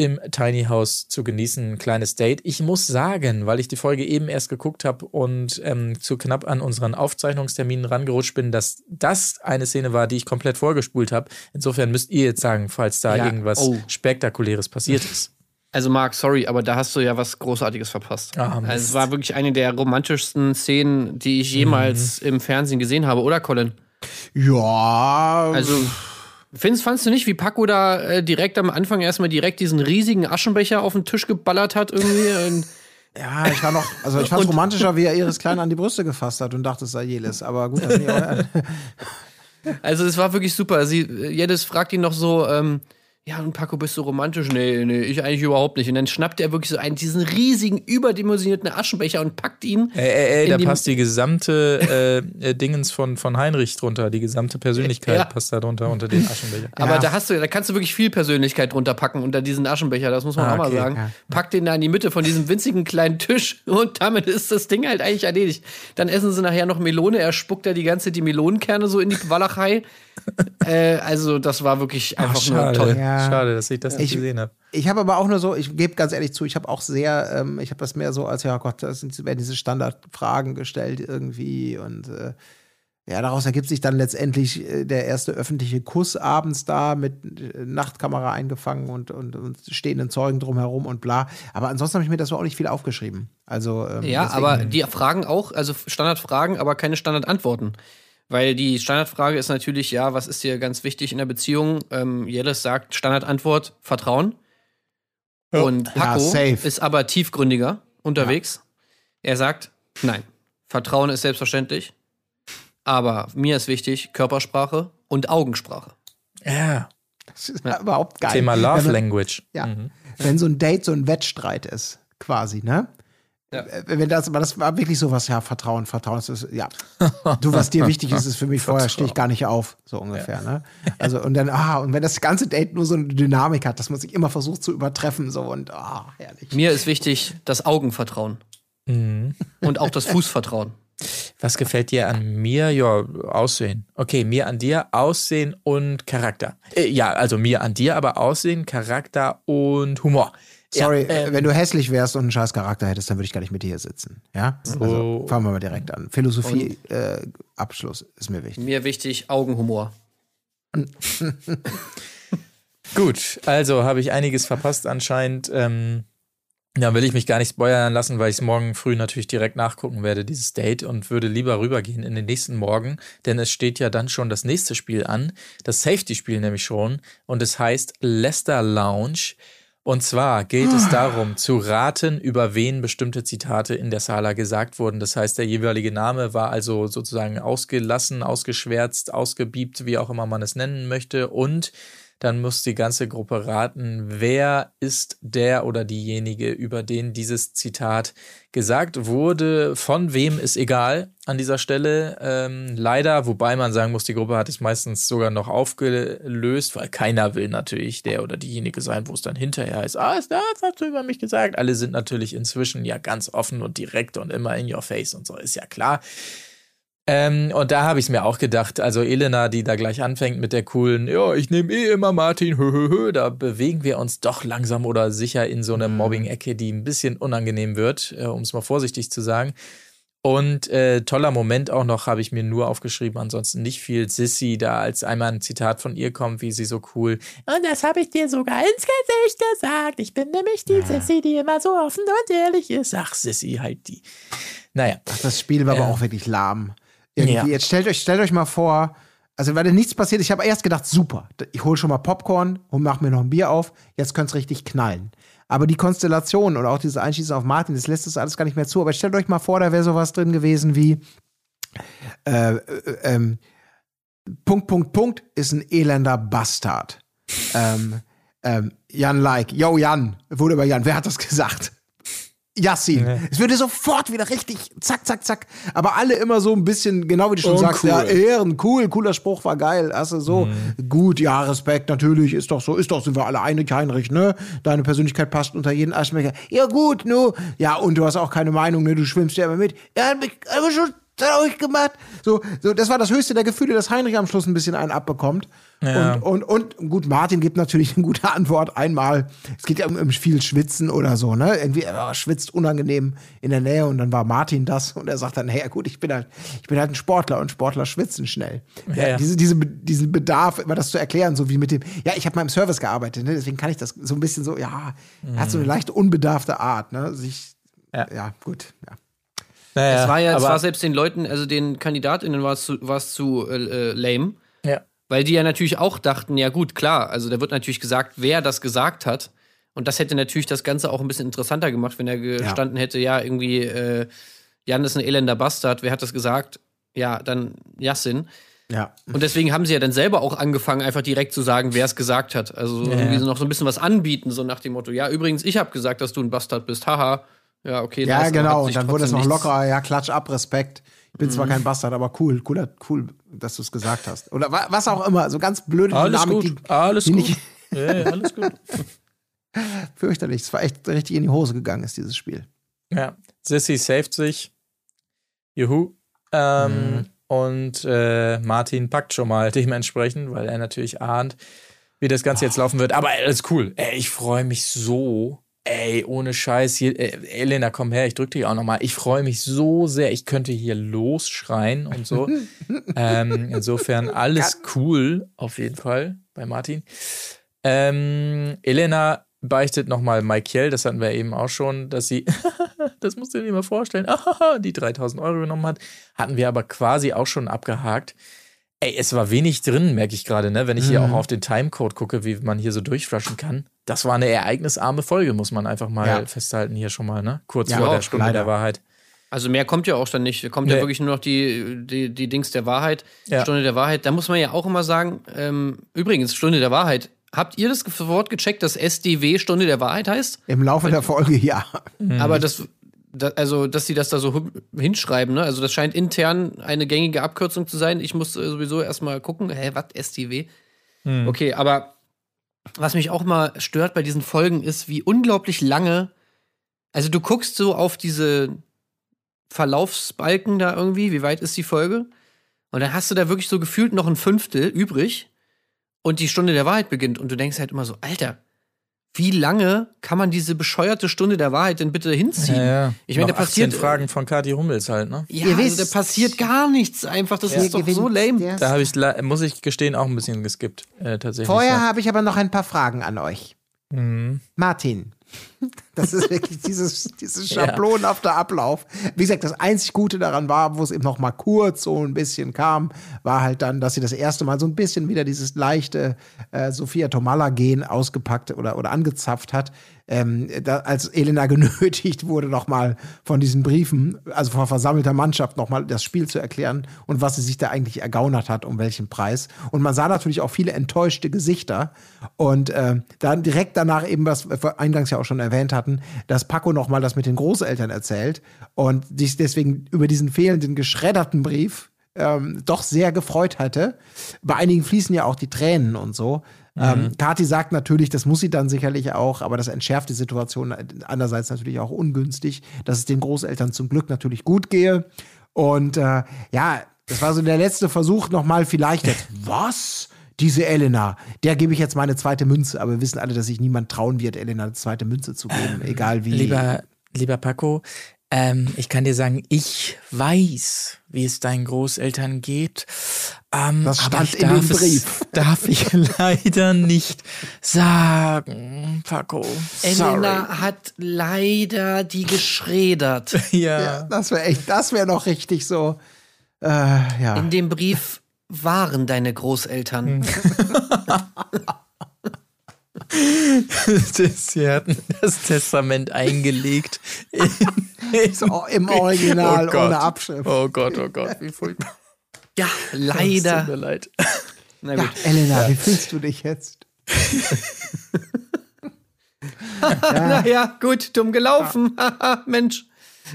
im Tiny House zu genießen, ein kleines Date. Ich muss sagen, weil ich die Folge eben erst geguckt habe und ähm, zu knapp an unseren Aufzeichnungsterminen rangerutscht bin, dass das eine Szene war, die ich komplett vorgespult habe. Insofern müsst ihr jetzt sagen, falls da Ja, irgendwas oh. Spektakuläres passiert ist. Also Marc, sorry, aber da hast du ja was Großartiges verpasst. Ah, also es war wirklich eine der romantischsten Szenen, die ich jemals im Fernsehen gesehen habe, oder Colin? Ja, Also, findest, fandst du nicht, wie Paco da äh, direkt am Anfang erstmal direkt diesen riesigen Aschenbecher auf den Tisch geballert hat irgendwie? Ja, ich war noch, also ich fand romantischer, wie er Iris Klein an die Brüste gefasst hat und dachte, es sei Jelis. Aber gut, Also es war wirklich super. Sie, Jedes fragt ihn noch so, ähm, ja, und Paco, bist du romantisch? Nee, nee, ich eigentlich überhaupt nicht. Und dann schnappt er wirklich so einen, diesen riesigen, überdimensionierten Aschenbecher und packt ihn. Ey, ey, ey, da passt die gesamte äh, äh, Dingens von, von Heinrich drunter, die gesamte Persönlichkeit Ja. passt da drunter unter den Aschenbecher. Aber Ja. da hast du, da kannst du wirklich viel Persönlichkeit drunter packen unter diesen Aschenbecher, das muss man Ah, auch mal okay, sagen. ja. Pack den da in die Mitte von diesem winzigen kleinen Tisch und damit ist das Ding halt eigentlich erledigt. Dann essen sie nachher noch Melone, er spuckt da die ganze die Melonenkerne so in die Walachei. äh, also das war wirklich Ach, einfach nur schade. toll. Ja. Schade, dass ich das nicht Ich- gesehen habe. Ich habe aber auch nur so, ich gebe ganz ehrlich zu, ich habe auch sehr, ähm, ich habe das mehr so als, ja Gott, das sind, werden diese Standardfragen gestellt irgendwie und äh, ja, daraus ergibt sich dann letztendlich äh, der erste öffentliche Kuss abends da mit äh, Nachtkamera eingefangen und, und, und stehenden Zeugen drumherum und bla. Aber ansonsten habe ich mir das auch nicht viel aufgeschrieben. Also, ähm, Ja, deswegen- aber die Fragen auch, also Standardfragen, aber keine Standardantworten. Weil die Standardfrage ist natürlich, ja, was ist dir ganz wichtig in der Beziehung? Ähm, Jelis sagt Standardantwort, Vertrauen. Und Ja, Paco safe. ist aber tiefgründiger unterwegs. Er sagt, nein, Vertrauen ist selbstverständlich. Aber mir ist wichtig Körpersprache und Augensprache. Ja, das ist überhaupt geil. Thema Love Language. Ja. Mhm. Wenn so ein Date so ein Wettstreit ist, quasi, ne? Ja. äh, wenn das, aber das war wirklich sowas, ja, Vertrauen, Vertrauen, das ist, ja. Du, was dir wichtig ist, ist für mich vorher, stehe ich gar nicht auf, so ungefähr, ne? Also, und dann, ah, und wenn das ganze Date nur so eine Dynamik hat, dass man sich immer versucht zu übertreffen, so, und, ah, herrlich. Mir ist wichtig das Augenvertrauen. Und auch das Fußvertrauen. Was gefällt dir an mir? Ja, Aussehen. Okay, mir an dir, Aussehen und Charakter. Äh, ja, also mir an dir, aber Aussehen, Charakter und Humor. Sorry, Ja, ähm, wenn du hässlich wärst und einen scheiß Charakter hättest, dann würde ich gar nicht mit dir hier sitzen, ja? Also, So. fangen wir mal direkt an. Philosophie, äh, Abschluss ist mir wichtig. Mir wichtig Augenhumor. Gut, also habe ich einiges verpasst anscheinend. Ähm, da will ich mich gar nicht spoilern lassen, weil ich es morgen früh natürlich direkt nachgucken werde, dieses Date, und würde lieber rübergehen in den nächsten Morgen, denn es steht ja dann schon das nächste Spiel an, das Safety-Spiel nämlich schon, und es heißt Leicester Lounge. Und zwar geht es darum, zu raten, über wen bestimmte Zitate in der Sala gesagt wurden. Das heißt, der jeweilige Name war also sozusagen ausgelassen, ausgeschwärzt, ausgebiebt, wie auch immer man es nennen möchte. Und dann muss die ganze Gruppe raten, wer ist der oder diejenige, über den dieses Zitat gesagt wurde. Von wem ist egal an dieser Stelle. Ähm, leider, wobei man sagen muss, die Gruppe hat es meistens sogar noch aufgelöst, weil keiner will natürlich der oder diejenige sein, wo es dann hinterher ist. Ah, das hast du über mich gesagt. Alle sind natürlich inzwischen ja ganz offen und direkt und immer in your face und so, ist ja klar. Ähm, und da habe ich es mir auch gedacht, also Elena, die da gleich anfängt mit der coolen, ja, ich nehme eh immer Martin, hö, hö, hö, da bewegen wir uns doch langsam oder sicher in so eine Mobbing-Ecke, die ein bisschen unangenehm wird, äh, um es mal vorsichtig zu sagen. Und äh, toller Moment auch noch, habe ich mir nur aufgeschrieben, ansonsten nicht viel. Sissy, da als einmal ein Zitat von ihr kommt, wie sie so cool. Und das habe ich dir sogar ins Gesicht gesagt. Ich bin nämlich die Sissy, die immer so offen und ehrlich ist. Ach, Sissy, halt die. Naja. Ach, das Spiel war aber Ja. auch wirklich lahm. Ja. jetzt stellt euch, stellt euch mal vor, also weil da nichts passiert, ich habe erst gedacht, super, ich hole schon mal Popcorn und mache mir noch ein Bier auf, jetzt könnte es richtig knallen. Aber die Konstellation und auch dieses Einschießen auf Martin, das lässt das alles gar nicht mehr zu. Aber stellt euch mal vor, da wäre sowas drin gewesen wie äh, äh, ähm, Punkt, Punkt, Punkt ist ein elender Bastard. ähm, ähm, Jan Like, yo Jan, wurde bei Jan, wer hat das gesagt? Yassin. Es würde sofort wieder richtig, zack, zack, zack. Aber alle immer so ein bisschen, genau wie du schon Oh, sagst, ja, Ehren, cool, cooler Spruch, war geil. Du so, gut, ja, Respekt, natürlich, ist doch so, ist doch, sind wir alle einig, Heinrich, ne? Deine Persönlichkeit passt unter jeden Aschenbecher. Ja, gut, nu. Ja, und du hast auch keine Meinung, ne? Du schwimmst ja immer mit. Ja, hat mich aber schon traurig gemacht. So, so, das war das höchste der Gefühle, dass Heinrich am Schluss ein bisschen einen abbekommt. Ja. Und, und, und gut, Martin gibt natürlich eine gute Antwort. Einmal, es geht ja um, um viel Schwitzen oder so, ne? Irgendwie, er schwitzt unangenehm in der Nähe und dann war Martin das und er sagt dann, hey, ja gut, ich bin halt, ich bin halt ein Sportler und Sportler schwitzen schnell. Ja, ja. Diese, diese, diesen Bedarf, immer das zu erklären, so wie mit dem, ja, ich habe mal im Service gearbeitet, ne? deswegen kann ich das so ein bisschen so, ja, er hat so eine leicht unbedarfte Art, ne? Sich, Ja. ja, gut, ja. Naja, Es war ja, es war selbst den Leuten, also den KandidatInnen war es zu, war es zu äh, äh, lame. Weil die ja natürlich auch dachten, ja gut, klar, also da wird natürlich gesagt, wer das gesagt hat. Und das hätte natürlich das Ganze auch ein bisschen interessanter gemacht, wenn er gestanden hätte, ja, irgendwie, äh, Jan ist ein elender Bastard, wer hat das gesagt? Ja, dann Yassin. Ja. Und deswegen haben sie ja dann selber auch angefangen, einfach direkt zu sagen, wer es gesagt hat. Also so Ja, irgendwie ja. so noch so ein bisschen was anbieten, so nach dem Motto, ja, übrigens, ich habe gesagt, dass du ein Bastard bist, haha. Ja, okay. Ja, genau. Und dann wurde es noch nichts- lockerer. Ja, klatsch ab, Respekt. Ich bin zwar kein Bastard, aber cool, cooler, cool, dass du es gesagt hast. Oder wa- was auch immer. So ganz blöde Alles Dynamik, gut, alles die gut. ja, alles gut. fürchterlich. Es war echt richtig in die Hose gegangen, ist dieses Spiel. Ja, Sissy saved sich. Juhu. Ähm, Mhm. Und äh, Martin packt schon mal dementsprechend, weil er natürlich ahnt, wie das Ganze jetzt laufen wird. Aber alles cool. Ey, ich freue mich so. Ey, ohne Scheiß. Hier, äh, Elena, komm her, ich drück dich auch noch mal. Ich freue mich so sehr. Ich könnte hier losschreien und so. ähm, insofern alles cool, auf jeden Fall, bei Martin. Ähm, Elena beichtet nochmal Michael, das hatten wir eben auch schon, dass sie, das musst du dir mal vorstellen, die 3000 Euro genommen hat. Hatten wir aber quasi auch schon abgehakt. Ey, es war wenig drin, merke ich gerade, ne? Wenn ich hier auch auf den Timecode gucke, wie man hier so durchflashen kann. Das war eine ereignisarme Folge, muss man einfach mal Ja. festhalten hier schon mal, ne? Kurz Ja, vor der auch, Stunde leider. der Wahrheit. Also mehr kommt ja auch dann nicht. Kommt ja Nee. wirklich nur noch die, die, die Dings der Wahrheit, Ja. Stunde der Wahrheit. Da muss man ja auch immer sagen, ähm, übrigens, Stunde der Wahrheit. Habt ihr das Wort gecheckt, dass SDW Stunde der Wahrheit heißt? Im Laufe der Folge, ja. Aber das da, also, dass sie das da so hinschreiben, ne? Also, das scheint intern eine gängige Abkürzung zu sein. Ich muss sowieso erstmal gucken, hä, was, STW? Okay, aber was mich auch mal stört bei diesen Folgen ist, wie unglaublich lange. Also, du guckst so auf diese Verlaufsbalken da irgendwie, wie weit ist die Folge? Und dann hast du da wirklich so gefühlt noch ein Fünftel übrig und die Stunde der Wahrheit beginnt und du denkst halt immer so, Alter, wie lange kann man diese bescheuerte Stunde der Wahrheit denn bitte hinziehen? Ja, ja. Ich meine, da passiert 18 Fragen von Kathi Hummels halt, ne? Ja, Ihr also wisst- da passiert gar nichts einfach. Das ist doch so lame. Da habe ich, muss ich gestehen, auch ein bisschen geskippt, äh, tatsächlich. Vorher ja. habe ich aber noch ein paar Fragen an euch. Mhm. Martin. Das ist wirklich dieses, dieses schablonenhafte Ablauf. Wie gesagt, das einzig Gute daran war, wo es eben noch mal kurz so ein bisschen kam, war halt dann, dass sie das erste Mal so ein bisschen wieder dieses leichte äh, Sophia Tomalla-Gen ausgepackt oder, oder angezapft hat. Ähm, da, als Elena genötigt wurde, noch mal von diesen Briefen, also vor versammelter Mannschaft, noch mal das Spiel zu erklären und was sie sich da eigentlich ergaunert hat, um welchen Preis. Und man sah natürlich auch viele enttäuschte Gesichter. Und äh, dann direkt danach eben, was wir eingangs ja auch schon erwähnt hatten, dass Paco noch mal das mit den Großeltern erzählt und sich deswegen über diesen fehlenden geschredderten Brief ähm, doch sehr gefreut hatte. Bei einigen fließen ja auch die Tränen und so. Ähm, Kathi sagt natürlich, das muss sie dann sicherlich auch, aber das entschärft die Situation andererseits natürlich auch ungünstig, dass es den Großeltern zum Glück natürlich gut gehe. Und äh, ja, das war so der letzte Versuch nochmal vielleicht jetzt, was? Diese Elena, der gebe ich jetzt meine zweite Münze, aber wir wissen alle, dass sich niemand trauen wird, Elena eine zweite Münze zu geben, egal wie. Lieber, lieber Paco, ähm, ich kann dir sagen, ich weiß, wie es deinen Großeltern geht. Ähm, Das aber stand ich in dem darf Brief. Es, darf ich leider nicht sagen, Paco. Elena hat leider die geschredert. Ja. ja, das wäre echt, das wäre noch richtig so. Äh, ja. In dem Brief waren deine Großeltern. Das, sie hatten das Testament eingelegt. In, in, So, Im Original, Oh ohne Abschrift. Oh Gott, oh Gott, wie furchtbar. Ja, Es tut mir leider. leid. Na Ja, gut. Elena, wie fühlst du dich jetzt? Naja, gut, dumm gelaufen. Haha, Mensch.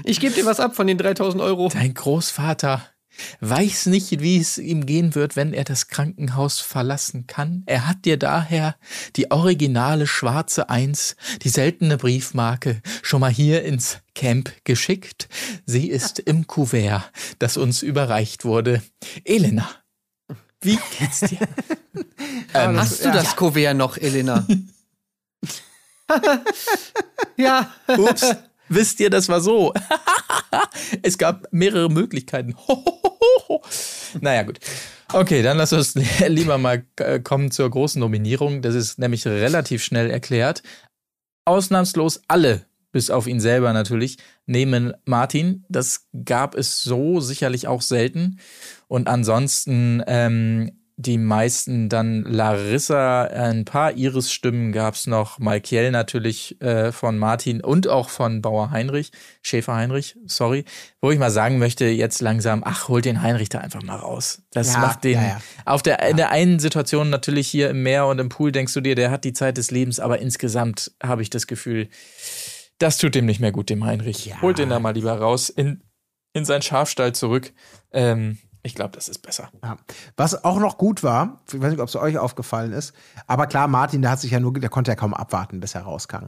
Ich gebe dir was ab von den 3000 Euro. Dein Großvater weiß nicht, wie es ihm gehen wird, wenn er das Krankenhaus verlassen kann. Er hat dir daher die originale schwarze Eins, die seltene Briefmarke, schon mal hier ins Camp geschickt. Sie ist im Kuvert, das uns überreicht wurde. Elena, wie geht's dir? ähm, Hast du das Kuvert noch, Elena? ja. Ups, wisst ihr, das war so. es gab mehrere Möglichkeiten. naja, gut. Okay, dann lass uns lieber mal äh, kommen zur großen Nominierung. Das ist nämlich relativ schnell erklärt. Ausnahmslos alle, bis auf ihn selber natürlich, nehmen Martin. Das gab es so sicherlich auch selten. Und ansonsten ähm, die meisten dann Larissa, ein paar Iris-Stimmen gab es noch, Malkiel natürlich äh, von Martin und auch von Bauer Heinrich, Schäfer Heinrich, sorry, wo ich mal sagen möchte, jetzt langsam, ach, holt den Heinrich da einfach mal raus. Das Ja, macht den, ja, ja. auf der, in der einen Situation natürlich hier im Meer und im Pool denkst du dir, der hat die Zeit des Lebens, aber insgesamt habe ich das Gefühl, das tut dem nicht mehr gut, dem Heinrich. Holt den da mal lieber raus in, in seinen Schafstall zurück. Ähm, ich glaube, das ist besser. Ja. Was auch noch gut war, ich weiß nicht, ob es euch aufgefallen ist, aber klar, Martin, der hat sich ja nur, der konnte ja kaum abwarten, bis er rauskam.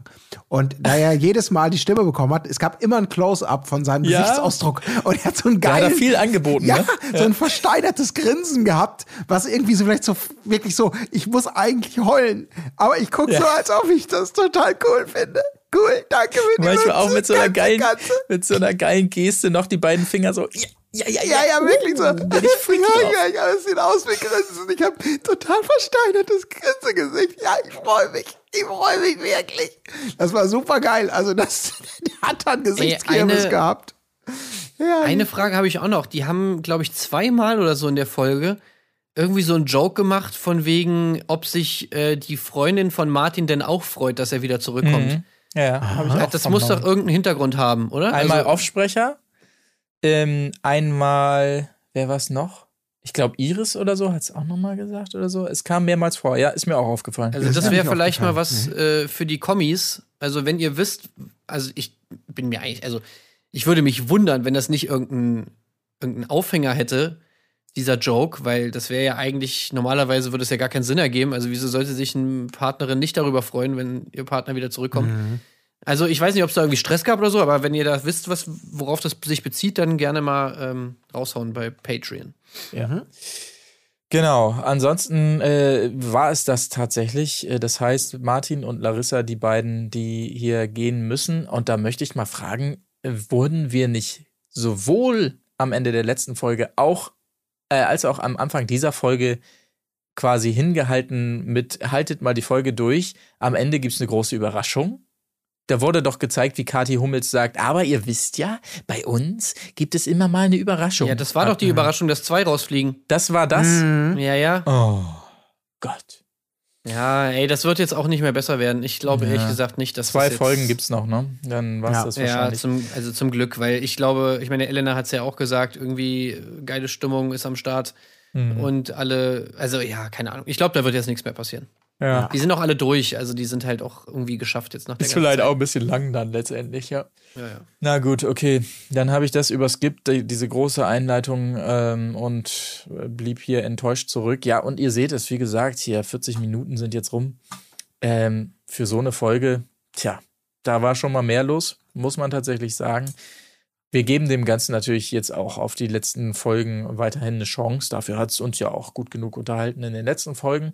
Und da er jedes Mal die Stimme bekommen hat, es gab immer ein Close-up von seinem Ja. Gesichtsausdruck. Und er hat so hat geilen, er viel angeboten, ja, ne? so ein versteinertes Grinsen gehabt, was irgendwie so vielleicht so wirklich so, ich muss eigentlich heulen, aber ich gucke Ja. so, als ob ich das total cool finde. Cool, danke für die Manchmal auch Münze, mit so einer geilen, ganze. mit so einer geilen Geste noch die beiden Finger so. Ja, ja, ja, Ja, ja, wirklich so. Bin ich freak ja, ja, ja, es sieht aus wie Grinsen. Ich habe total versteinertes Grinsegesicht. Ja, ich freue mich. Ich freue mich wirklich. Das war super geil. Also, das hat dann Gesichtskirmes eine- gehabt. Ja, Eine Frage habe ich auch noch. Die haben, glaube ich, zweimal oder so in der Folge irgendwie so einen Joke gemacht, von wegen, ob sich äh, die Freundin von Martin denn auch freut, dass er wieder zurückkommt. Ja, hab ich Ja, auch das muss doch irgendeinen Hintergrund haben, oder? Einmal also, Offsprecher, ähm, einmal, wer war es noch? Ich glaube, Iris oder so hat es auch nochmal gesagt oder so. Es kam mehrmals vor, ja, ist mir auch aufgefallen. Also Das wäre vielleicht mal was äh, für die Kommis. Also wenn ihr wisst, also ich bin mir eigentlich, also Ich würde mich wundern, wenn das nicht irgendeinen irgendein Aufhänger hätte, dieser Joke, weil das wäre ja eigentlich, normalerweise würde es ja gar keinen Sinn ergeben. Also, wieso sollte sich eine Partnerin nicht darüber freuen, wenn ihr Partner wieder zurückkommt? Also, ich weiß nicht, ob es da irgendwie Stress gab oder so, aber wenn ihr da wisst, was, worauf das sich bezieht, dann gerne mal ähm, raushauen bei Patreon. Ja. Genau, ansonsten äh, war es das tatsächlich. Äh, Das heißt, Martin und Larissa, die beiden, die hier gehen müssen. Und da möchte ich mal fragen, äh, wurden wir nicht sowohl am Ende der letzten Folge auch, äh, als auch am Anfang dieser Folge quasi hingehalten mit, haltet mal die Folge durch. Am Ende gibt's eine große Überraschung. Da wurde doch gezeigt, wie Kathi Hummels sagt, aber ihr wisst ja, bei uns gibt es immer mal eine Überraschung. Ja, das war doch die Überraschung, dass zwei rausfliegen. Das war das. Ja, ja. Oh Gott. Ja, ey, das wird jetzt auch nicht mehr besser werden. Ich glaube Ja. ehrlich gesagt nicht, dass Zwei das jetzt Folgen gibt's noch, ne? Dann war's Ja. das Ja, wahrscheinlich. zum, also zum Glück, weil ich glaube, ich meine, Elena hat es ja auch gesagt, irgendwie äh, geile Stimmung ist am Start Mhm. und alle, also ja, keine Ahnung. Ich glaube, da wird jetzt nichts mehr passieren. Ja. Die sind auch alle durch, also die sind halt auch irgendwie geschafft jetzt nach der Ist vielleicht Zeit. auch ein bisschen lang dann letztendlich, ja. Ja, ja. Na gut, okay. Dann habe ich das überskippt, die, diese große Einleitung ähm, und äh, blieb hier enttäuscht zurück. Ja, und ihr seht es, wie gesagt, hier 40 Minuten sind jetzt rum. Ähm, für so eine Folge, tja, da war schon mal mehr los, muss man tatsächlich sagen. Wir geben dem Ganzen natürlich jetzt auch auf die letzten Folgen weiterhin eine Chance. Dafür hat es uns ja auch gut genug unterhalten in den letzten Folgen.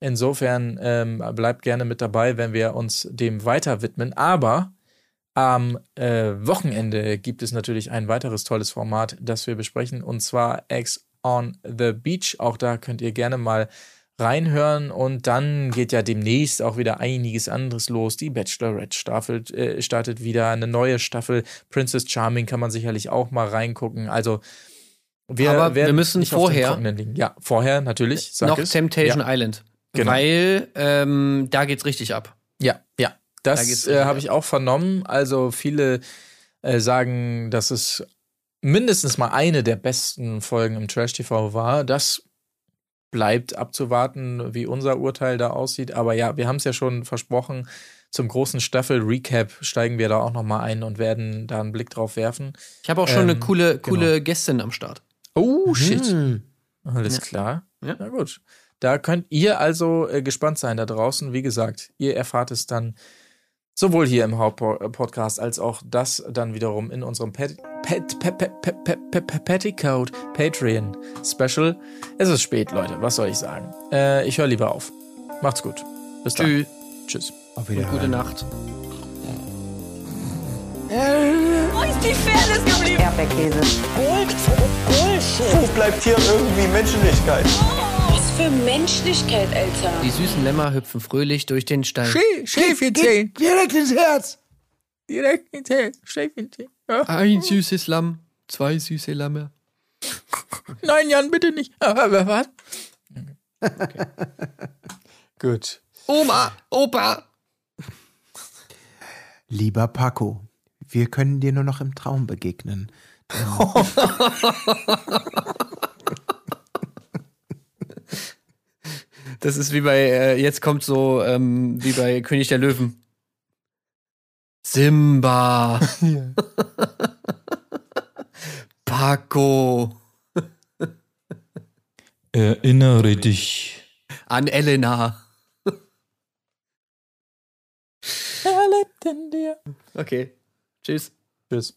Insofern ähm, bleibt gerne mit dabei, wenn wir uns dem weiter widmen. Aber am äh, Wochenende gibt es natürlich ein weiteres tolles Format, das wir besprechen, und zwar X on the Beach. Auch da könnt ihr gerne mal reinhören und dann geht ja demnächst auch wieder einiges anderes los. Die Bachelorette-Staffel äh, startet wieder, eine neue Staffel. Princess Charming kann man sicherlich auch mal reingucken. Also wir, Aber wir müssen vorher-. Ja, vorher natürlich. Noch es. Temptation ja. Island. Genau. Weil ähm, da geht's richtig ab. Ja, ja. Da Das geht's äh, habe ich auch vernommen. Also viele äh, sagen, dass es mindestens mal eine der besten Folgen im Trash TV war. Das bleibt abzuwarten, wie unser Urteil da aussieht. Aber ja, wir haben es ja schon versprochen. Zum großen Staffel-Recap steigen wir da auch noch mal ein und werden da einen Blick drauf werfen. Ich habe auch schon eine Ähm, coole, genau. coole Gästin am Start. Oh, shit. Hm. Alles Ja. klar. Ja. Na gut. Da könnt ihr also äh, gespannt sein da draußen. Wie gesagt, ihr erfahrt es dann sowohl hier im Hauptpodcast als auch das dann wiederum in unserem Pet Pet Pet Pet Pet Pet Petticoat Patreon Special. Es ist spät, Leute. Was soll ich sagen? Äh, ich höre lieber auf. Macht's gut. Bis dann. Tschü Tschüss. Auf Wiedersehen. gute Nacht. Wo ist die Fairness geblieben? Erdbeerkäse. Gold. Bullshit. Wo bleibt hier irgendwie Menschlichkeit? Oh für Menschlichkeit, Alter. Die süßen Lämmer hüpfen fröhlich durch den Stein. Schäfchen. Direkt ins Herz! Direkt hinterher. Schäfchen. Ja. Ein süßes Lamm, zwei süße Lämmer. Nein, Jan, bitte nicht. Aber was? Okay. Gut. Oma, Opa. Lieber Paco, wir können dir nur noch im Traum begegnen. Das ist wie bei, äh, jetzt kommt so, ähm, wie bei König der Löwen. Simba. Paco. Erinnere dich. An Elena. Er lebt in dir. Okay. Tschüss. Tschüss.